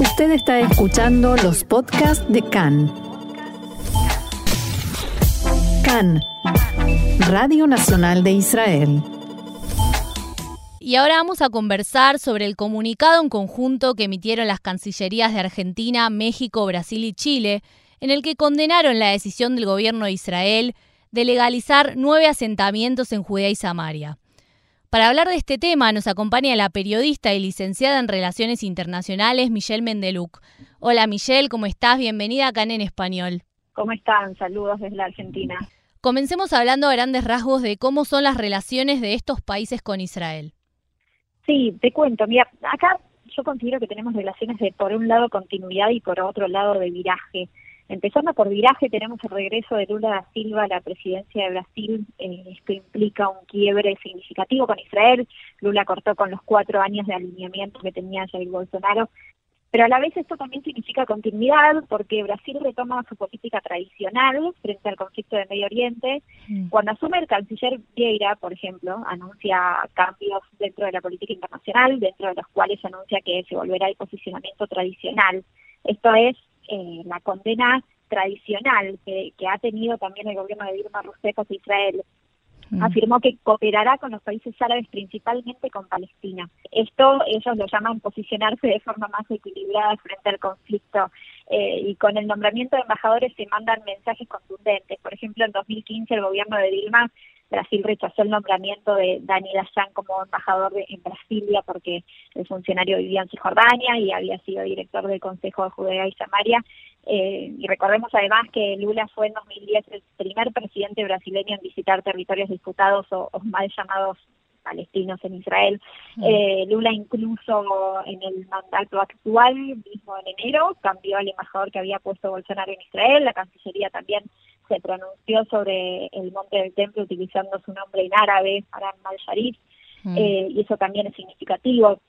Usted está escuchando los podcasts de CAN. CAN, Radio Nacional de Israel. Y ahora vamos a conversar sobre el comunicado en conjunto que emitieron las Cancillerías de Argentina, México, Brasil y Chile, en el que condenaron la decisión del gobierno de Israel de legalizar nueve asentamientos en Judea y Samaria. Para hablar de este tema nos acompaña la periodista y licenciada en Relaciones Internacionales Michelle Mendeluc. Hola Michelle, ¿cómo estás? Bienvenida acá en Español. ¿Cómo están? Saludos desde la Argentina. Comencemos hablando a grandes rasgos de cómo son las relaciones de estos países con Israel. Sí, te cuento. Mira, acá yo considero que tenemos relaciones de, por un lado, continuidad y por otro lado, de viraje. Empezando por viraje, tenemos el regreso de Lula da Silva a la presidencia de Brasil. Eh, esto implica un quiebre significativo con Israel. Lula cortó con los cuatro años de alineamiento que tenía Jair Bolsonaro. Pero a la vez esto también significa continuidad porque Brasil retoma su política tradicional frente al conflicto de Medio Oriente. Mm. Cuando asume el canciller Vieira, por ejemplo, anuncia cambios dentro de la política internacional, dentro de los cuales anuncia que se volverá al posicionamiento tradicional. Esto es eh, la condena tradicional que, ha tenido también el gobierno de Dilma Rousseff hacia Israel. Mm. Afirmó que cooperará con los países árabes, principalmente con Palestina. Esto ellos lo llaman posicionarse de forma más equilibrada frente al conflicto. Eh, y con el nombramiento de embajadores se mandan mensajes contundentes. Por ejemplo, en 2015 el gobierno de Dilma Brasil rechazó el nombramiento de Dani Dayan como embajador en Brasilia porque el funcionario vivía en Cisjordania y había sido director del Consejo de Judea y Samaria. Eh, y recordemos además que Lula fue en 2010 el primer presidente brasileño en visitar territorios disputados o, mal llamados palestinos en Israel. Mm. Eh, Lula incluso en el mandato actual, mismo en enero, cambió al embajador que había puesto Bolsonaro en Israel, la Cancillería también se pronunció sobre el monte del templo utilizando su nombre en árabe, Aram al-Sharif, mm. eh, y eso también es significativo.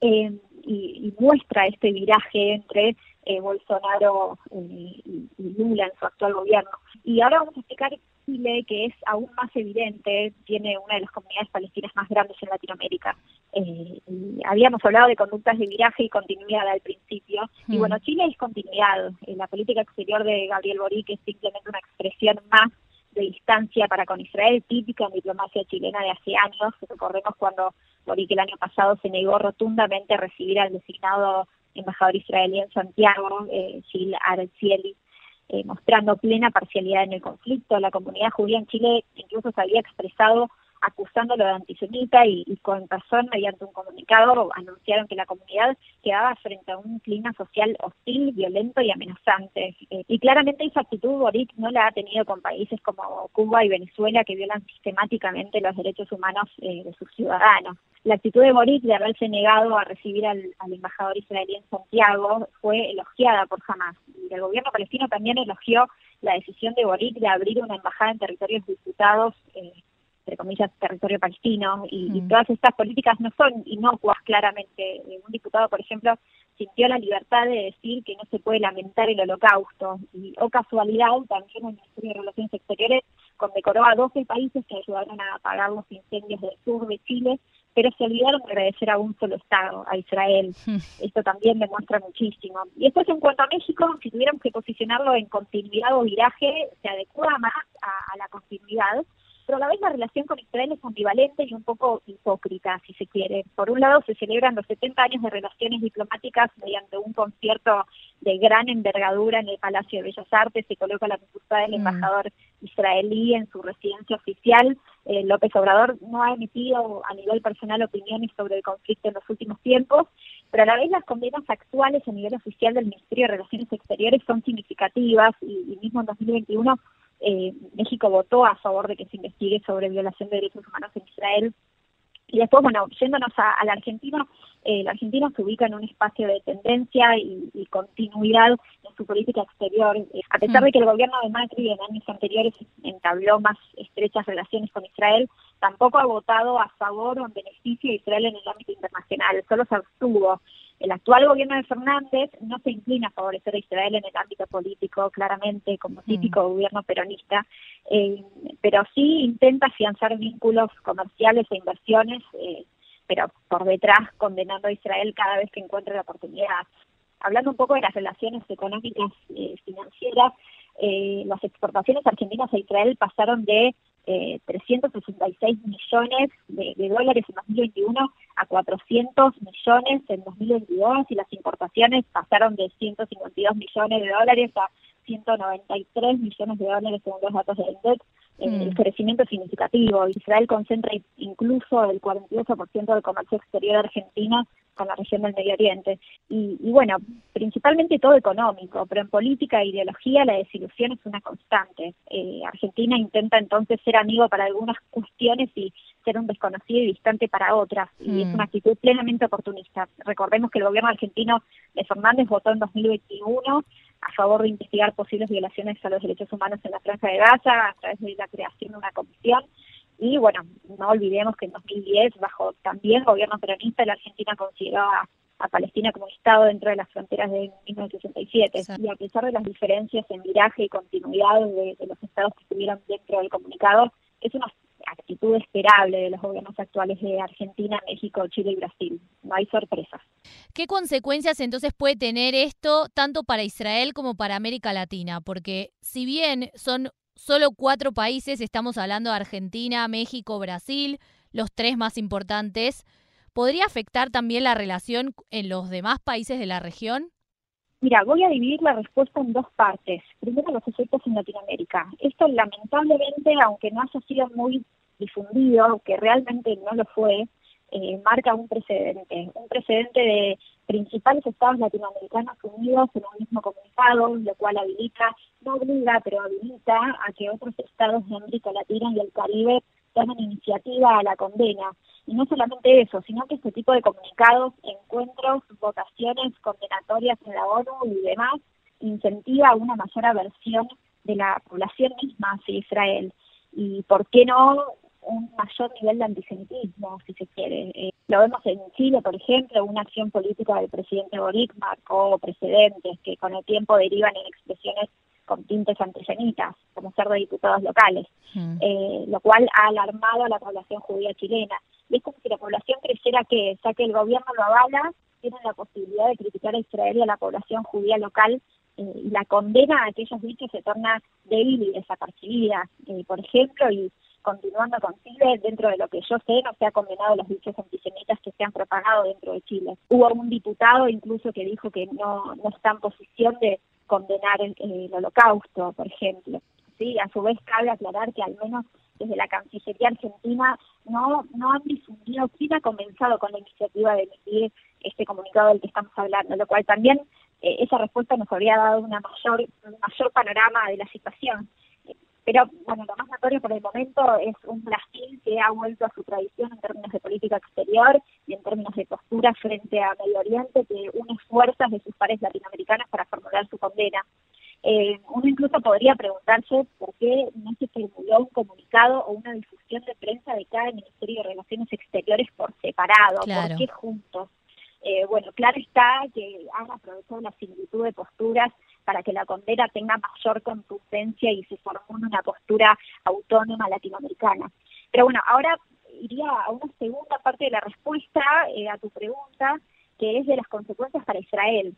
Eh, y, muestra este viraje entre eh, Bolsonaro y, y, Lula en su actual gobierno. Y ahora vamos a explicar Chile, que es aún más evidente, tiene una de las comunidades palestinas más grandes en Latinoamérica. Eh, habíamos hablado de conductas de viraje y continuidad al principio, y mm. bueno, Chile es continuidad. Eh, la política exterior de Gabriel Boric es simplemente una expresión más de distancia para con Israel, típica en diplomacia chilena de hace años. Recordemos cuando Boric el año pasado se negó rotundamente a recibir al designado embajador israelí en Santiago, eh, Gil Arcieli, eh, mostrando plena parcialidad en el conflicto. La comunidad judía en Chile incluso se había expresado acusándolo de antisemita y, con razón, mediante un comunicado, anunciaron que la comunidad quedaba frente a un clima social hostil, violento y amenazante. Eh, y claramente esa actitud Boric no la ha tenido con países como Cuba y Venezuela que violan sistemáticamente los derechos humanos eh, de sus ciudadanos. La actitud de Boric de haberse negado a recibir al, embajador israelí en Santiago fue elogiada por Hamas. Y el gobierno palestino también elogió la decisión de Boric de abrir una embajada en territorios disputados eh, entre comillas, territorio palestino, y, mm. todas estas políticas no son inocuas claramente. Un diputado, por ejemplo, sintió la libertad de decir que no se puede lamentar el holocausto, y, o casualidad, también el Ministerio de Relaciones Exteriores condecoró a 12 países que ayudaron a apagar los incendios del sur de Chile, pero se olvidaron de agradecer a un solo Estado, a Israel. Mm. Esto también demuestra muchísimo. Y después, en cuanto a México, si tuviéramos que posicionarlo en continuidad o viraje, se adecua más a la continuidad, pero a la vez la relación con Israel es ambivalente y un poco hipócrita, si se quiere. Por un lado, se celebran los 70 años de relaciones diplomáticas mediante un concierto de gran envergadura en el Palacio de Bellas Artes, se coloca la postura del mm. embajador israelí en su residencia oficial. Eh, López Obrador no ha emitido a nivel personal opiniones sobre el conflicto en los últimos tiempos, pero a la vez las condenas actuales a nivel oficial del Ministerio de Relaciones Exteriores son significativas y, y mismo en 2021 eh, México votó a favor de que se investigue sobre violación de derechos humanos en Israel. Y después, bueno, yéndonos a, la Argentina, eh, la Argentina se ubica en un espacio de tendencia y, continuidad en su política exterior. Eh, a pesar de que el gobierno de Macri en años anteriores entabló más estrechas relaciones con Israel, tampoco ha votado a favor o en beneficio de Israel en el ámbito internacional, solo se abstuvo. El actual gobierno de Fernández no se inclina a favorecer a Israel en el ámbito político, claramente, como mm. típico gobierno peronista, eh, pero sí intenta afianzar vínculos comerciales e inversiones, eh, pero por detrás condenando a Israel cada vez que encuentre la oportunidad. hablando un poco de las relaciones económicas eh, financieras, eh, las exportaciones argentinas a Israel pasaron de eh, 366 millones de, de, dólares en 2021 a 400 millones en 2022 y las importaciones pasaron de 152 millones de dólares a 193 millones de dólares según los datos del INDEX Mm. el crecimiento significativo. Israel concentra incluso el 48% del comercio exterior de Argentina con la región del Medio Oriente. Y, bueno, principalmente todo económico, pero en política e ideología la desilusión es una constante. Eh, Argentina intenta entonces ser amigo para algunas cuestiones y ser un desconocido y distante para otras, y es mm. una actitud plenamente oportunista. Recordemos que el gobierno argentino de Fernández votó en 2021 a favor de investigar posibles violaciones a los derechos humanos en la Franja de Gaza a través de la creación de una comisión. Y bueno, no olvidemos que en 2010, bajo también gobierno peronista, la Argentina consideró a, Palestina como Estado dentro de las fronteras de 1967. Y a pesar de las diferencias en viraje y continuidad de, de los estados que estuvieron dentro del comunicado, es una actitud esperable de los gobiernos actuales de Argentina, México, Chile y Brasil. No hay sorpresas. ¿Qué consecuencias entonces puede tener esto tanto para Israel como para América Latina? Porque si bien son solo cuatro países, estamos hablando de Argentina, México, Brasil, los tres más importantes, ¿podría afectar también la relación en los demás países de la región? Mira, voy a dividir la respuesta en dos partes. Primero, los efectos en Latinoamérica. Esto, lamentablemente, aunque no haya sido muy difundido, que realmente no lo fue, eh, marca un precedente, un precedente de principales estados latinoamericanos unidos en un mismo comunicado, lo cual habilita, no obliga, pero habilita a que otros estados de América Latina y el Caribe tomen iniciativa a la condena. Y no solamente eso, sino que este tipo de comunicados, encuentros, votaciones condenatorias en la ONU y demás, incentiva una mayor aversión de la población misma hacia Israel. Y por qué no un mayor nivel de antisemitismo, si se quiere. Eh, lo vemos en Chile, por ejemplo, una acción política del presidente Boric marcó precedentes que con el tiempo derivan en expresiones con tintes antisemitas, como ser de diputados locales, mm. eh, lo cual ha alarmado a la población judía chilena. Y es como si la población creyera que, ya que el gobierno lo avala, tienen la posibilidad de criticar a Israel y a la población judía local eh, y la condena a aquellos dichos se torna débil y desapercibida, por ejemplo, y continuando con Chile, dentro de lo que yo sé, no se ha condenado los dichos antisemitas que se han propagado dentro de Chile. Hubo un diputado incluso que dijo que no, no está en posición de condenar el, holocausto, por ejemplo. Sí, a su vez cabe aclarar que al menos desde la Cancillería Argentina no, no han difundido quién ha comenzado con la iniciativa de emitir este comunicado del que estamos hablando, lo cual también eh, esa respuesta nos habría dado una mayor, un mayor panorama de la situación. Pero bueno, lo más notorio por el momento es un Brasil que ha vuelto a su tradición en términos de política exterior y en términos de postura frente a Medio Oriente, que une fuerzas de sus pares latinoamericanas para formular su condena. Eh, uno incluso podría preguntarse por qué no se formuló un comunicado o una difusión de prensa de cada Ministerio de Relaciones Exteriores por separado, por qué juntos. Eh, bueno, claro está que han aprovechado la similitud de posturas para que la condena tenga mayor consistencia y se formule una postura autónoma latinoamericana. Pero bueno, ahora iría a una segunda parte de la respuesta eh, a tu pregunta, que es de las consecuencias para Israel.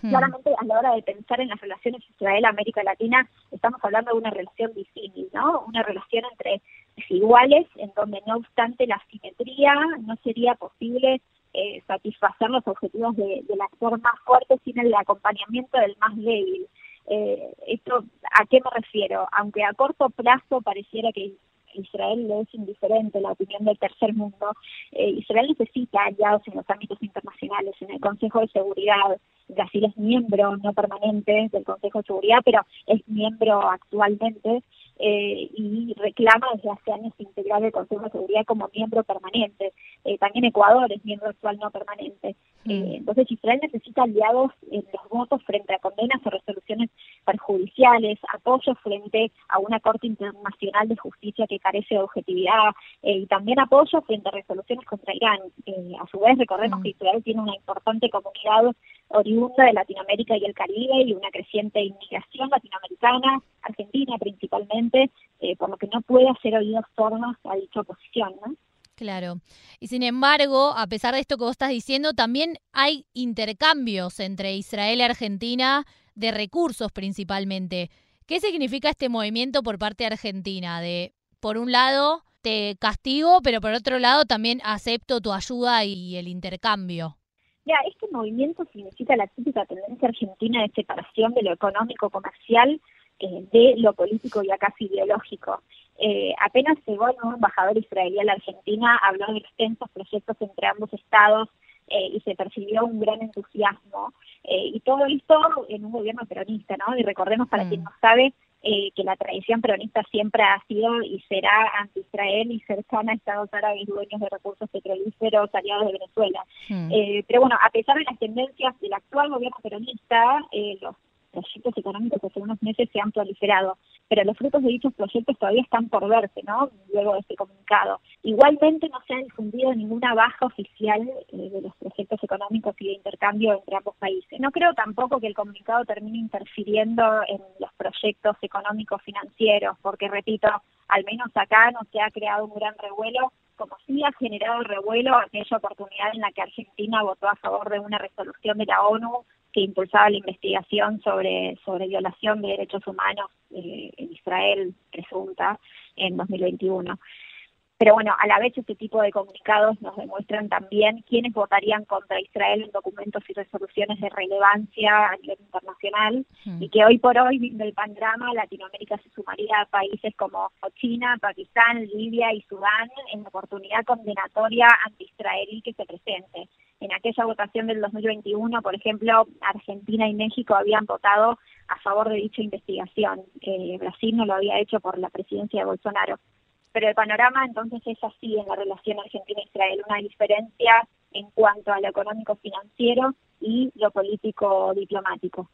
Hmm. Claramente a la hora de pensar en las relaciones Israel-América Latina, estamos hablando de una relación difícil, ¿no? Una relación entre desiguales, en donde no obstante la simetría no sería posible eh, satisfacer los objetivos de, del actor más fuerte sin el acompañamiento del más débil. Eh, esto, ¿a qué me refiero? Aunque a corto plazo pareciera que Israel le es indiferente la opinión del tercer mundo, eh, Israel necesita aliados en los ámbitos internacionales, en el Consejo de Seguridad. Brasil es miembro no permanente del Consejo de Seguridad, pero es miembro actualmente eh, y reclama desde hace años integrar el Consejo de Seguridad como miembro permanente. Eh, también Ecuador es miembro actual no permanente. Mm. Eh, entonces Israel necesita aliados en los votos frente a condenas o resoluciones perjudiciales, apoyo frente a una Corte Internacional de Justicia que carece de objetividad y también apoyo frente a resoluciones contra Irán. a su vez recordemos mm. que Israel tiene una importante comunidad oriunda de Latinoamérica y el Caribe y una creciente inmigración latinoamericana, Argentina principalmente, eh, por lo que no puede hacer oídos sordos a dicha oposición. ¿no? Claro. Y sin embargo, a pesar de esto que vos estás diciendo, también hay intercambios entre Israel y Argentina de recursos principalmente. ¿Qué significa este movimiento por parte de Argentina? De, por un lado, te castigo, pero por otro lado también acepto tu ayuda y el intercambio. Ya, este movimiento significa la típica tendencia argentina de separación de lo económico comercial eh, de lo político y acaso ideológico. Eh, apenas llegó el nuevo embajador israelí a la Argentina, habló de extensos proyectos entre ambos estados eh, y se percibió un gran entusiasmo. y todo esto en un gobierno peronista, ¿no? Y recordemos para quien mm. no sabe, eh, que la tradición peronista siempre ha sido y será anti-Israel y cercana a Estados Árabes dueños de recursos petrolíferos aliados de Venezuela. Hmm. Eh, pero bueno, a pesar de las tendencias del actual gobierno peronista, eh, los proyectos económicos hace unos meses se han proliferado, pero los frutos de dichos proyectos todavía están por verse, ¿no? Luego de este comunicado. Igualmente no se ha difundido ninguna baja oficial eh, de los proyectos económicos y de intercambio entre ambos países. No creo tampoco que el comunicado termine interfiriendo en los proyectos económicos financieros, porque repito, al menos acá no se ha creado un gran revuelo como sí ha generado revuelo aquella oportunidad en la que Argentina votó a favor de una resolución de la ONU que impulsaba la investigación sobre, sobre violación de derechos humanos eh, en Israel presunta en 2021. Pero bueno, a la vez este tipo de comunicados nos demuestran también quiénes votarían contra Israel en documentos y resoluciones de relevancia a nivel internacional y que hoy por hoy, viendo el panorama, Latinoamérica se sumaría a países como China, Pakistán, Libia y Sudán en la oportunidad condenatoria anti-israelí que se presente. En aquella votación del 2021, por ejemplo, Argentina y México habían votado a favor de dicha investigación. Eh, Brasil no lo había hecho por la presidencia de Bolsonaro. Pero el panorama entonces es así en la relación Argentina-Israel, una diferencia en cuanto a lo económico-financiero y lo político-diplomático.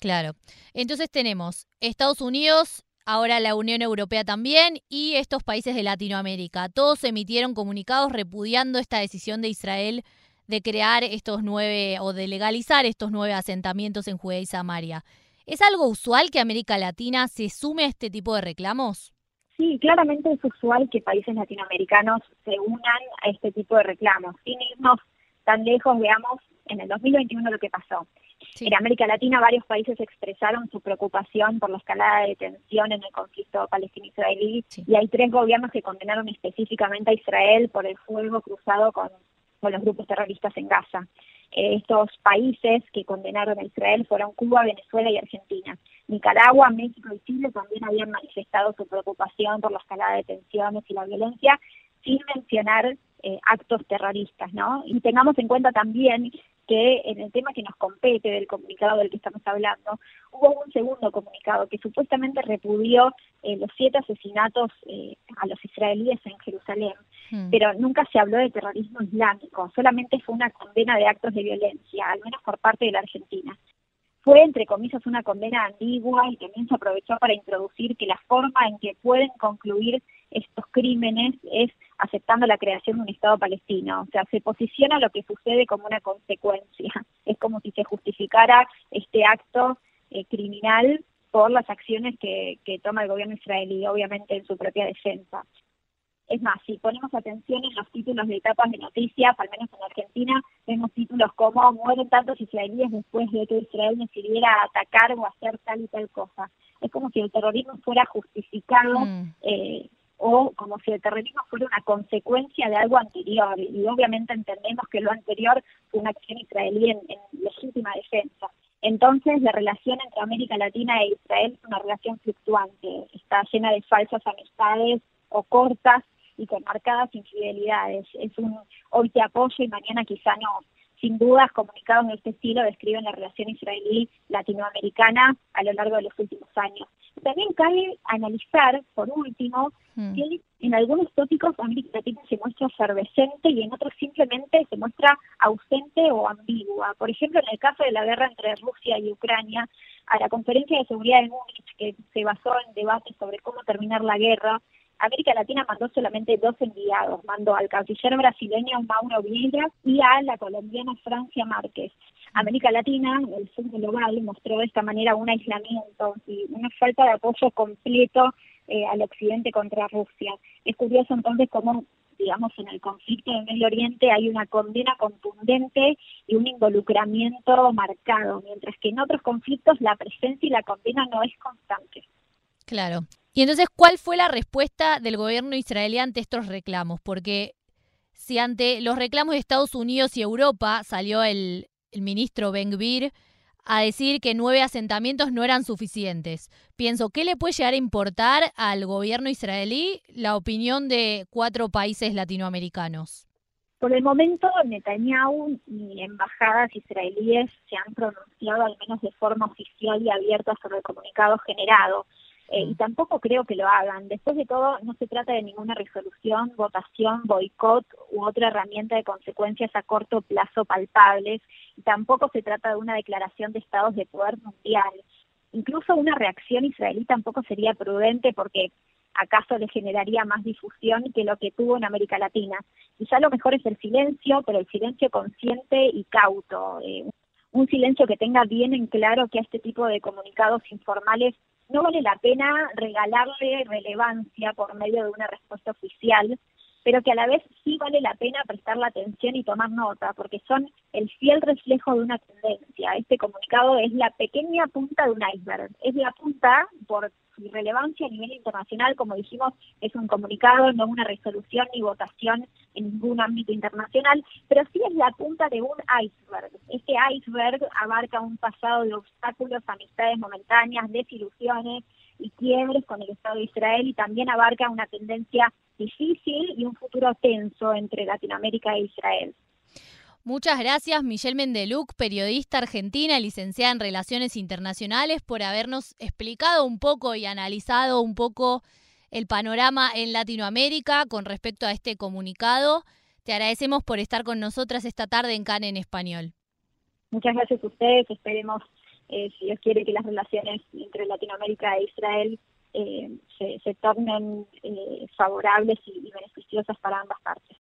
Claro. Entonces tenemos Estados Unidos, ahora la Unión Europea también y estos países de Latinoamérica. Todos emitieron comunicados repudiando esta decisión de Israel de crear estos nueve o de legalizar estos nueve asentamientos en Judea y Samaria. ¿Es algo usual que América Latina se sume a este tipo de reclamos? Sí, claramente es usual que países latinoamericanos se unan a este tipo de reclamos. Sin irnos tan lejos, veamos en el 2021 lo que pasó. En América Latina varios países expresaron su preocupación por la escalada de tensión en el conflicto palestino-israelí y hay tres gobiernos que condenaron específicamente a Israel por el fuego cruzado con, con los grupos terroristas en Gaza. estos países que condenaron a Israel fueron Cuba, Venezuela y Argentina. Nicaragua, México y Chile también habían manifestado su preocupación por la escalada de tensiones y la violencia, sin mencionar eh, actos terroristas, ¿no? Y tengamos en cuenta también que en el tema que nos compete del comunicado del que estamos hablando, hubo un segundo comunicado que supuestamente repudió eh, los siete asesinatos eh, a los israelíes en Jerusalén, hmm. pero nunca se habló de terrorismo islámico, solamente fue una condena de actos de violencia, al menos por parte de la Argentina fue, entre comillas, una condena ambigua y también se aprovechó para introducir que la forma en que pueden concluir estos crímenes es aceptando la creación de un Estado palestino. O sea, se posiciona lo que sucede como una consecuencia. Es como si se justificara este acto eh, criminal por las acciones que, que toma el gobierno israelí, obviamente en su propia defensa. Es más, si ponemos atención en los títulos de etapas de noticias, al menos en Argentina, vemos títulos como mueren tantos israelíes después de que Israel decidiera atacar o hacer tal y tal cosa. Es como si el terrorismo fuera justificado mm. eh, o como si el terrorismo fuera una consecuencia de algo anterior. Y obviamente entendemos que lo anterior fue una acción israelí en, en legítima defensa. Entonces, la relación entre América Latina e Israel es una relación fluctuante, está llena de falsas amistades o cortas y con marcadas infidelidades. Es un hoy te apoyo y mañana quizá no. Sin dudas, comunicados de este estilo describen la relación israelí-latinoamericana a lo largo de los últimos años. También cabe analizar, por último, hmm. que en algunos tópicos América Latina se muestra efervescente y en otros simplemente se muestra ausente o ambigua. Por ejemplo, en el caso de la guerra entre Rusia y Ucrania, a la conferencia de seguridad de Múnich, que se basó en debates sobre cómo terminar la guerra, América Latina mandó solamente dos enviados, mandó al canciller brasileño Mauro Vieira y a la colombiana Francia Márquez. América Latina, el sur global, mostró de esta manera un aislamiento y una falta de apoyo completo eh, al occidente contra Rusia. Es curioso entonces cómo digamos, en el conflicto de Medio Oriente hay una condena contundente y un involucramiento marcado, mientras que en otros conflictos la presencia y la condena no es constante. Claro. Y entonces, ¿cuál fue la respuesta del gobierno israelí ante estos reclamos? Porque si ante los reclamos de Estados Unidos y Europa salió el, ministro Ben Gvir a decir que nueve asentamientos no eran suficientes. Pienso, ¿qué le puede llegar a importar al gobierno israelí la opinión de cuatro países latinoamericanos? Por el momento, Netanyahu y embajadas israelíes se han pronunciado al menos de forma oficial y abierta sobre el comunicado generado. Eh, y tampoco creo que lo hagan. Después de todo, no se trata de ninguna resolución, votación, boicot u otra herramienta de consecuencias a corto plazo palpables, y tampoco se trata de una declaración de estados de poder mundial. Incluso una reacción israelí tampoco sería prudente porque acaso le generaría más difusión que lo que tuvo en América Latina. Quizá lo mejor es el silencio, pero el silencio consciente y cauto. Eh, un silencio que tenga bien en claro que a este tipo de comunicados informales no vale la pena regalarle relevancia por medio de una respuesta oficial, pero que a la vez sí vale la pena prestar la atención y tomar nota, porque son el fiel reflejo de una tendencia. Este comunicado es la pequeña punta de un iceberg, es la punta por su relevancia a nivel internacional, como dijimos, es un comunicado, no una resolución ni votación en ningún ámbito internacional, pero sí es la punta de un iceberg. Este iceberg abarca un pasado de obstáculos, amistades momentáneas, desilusiones y quiebres con el Estado de Israel y también abarca una tendencia difícil y un futuro tenso entre Latinoamérica e Israel. Muchas gracias, Michelle Mendeluc, periodista argentina, licenciada en Relaciones Internacionales, por habernos explicado un poco y analizado un poco el panorama en Latinoamérica con respecto a este comunicado. Te agradecemos por estar con nosotras esta tarde en CAN en español. Muchas gracias a ustedes. Esperemos, eh, si Dios quiere, que las relaciones entre Latinoamérica e Israel eh, se, tornen eh, favorables y beneficiosas para ambas partes.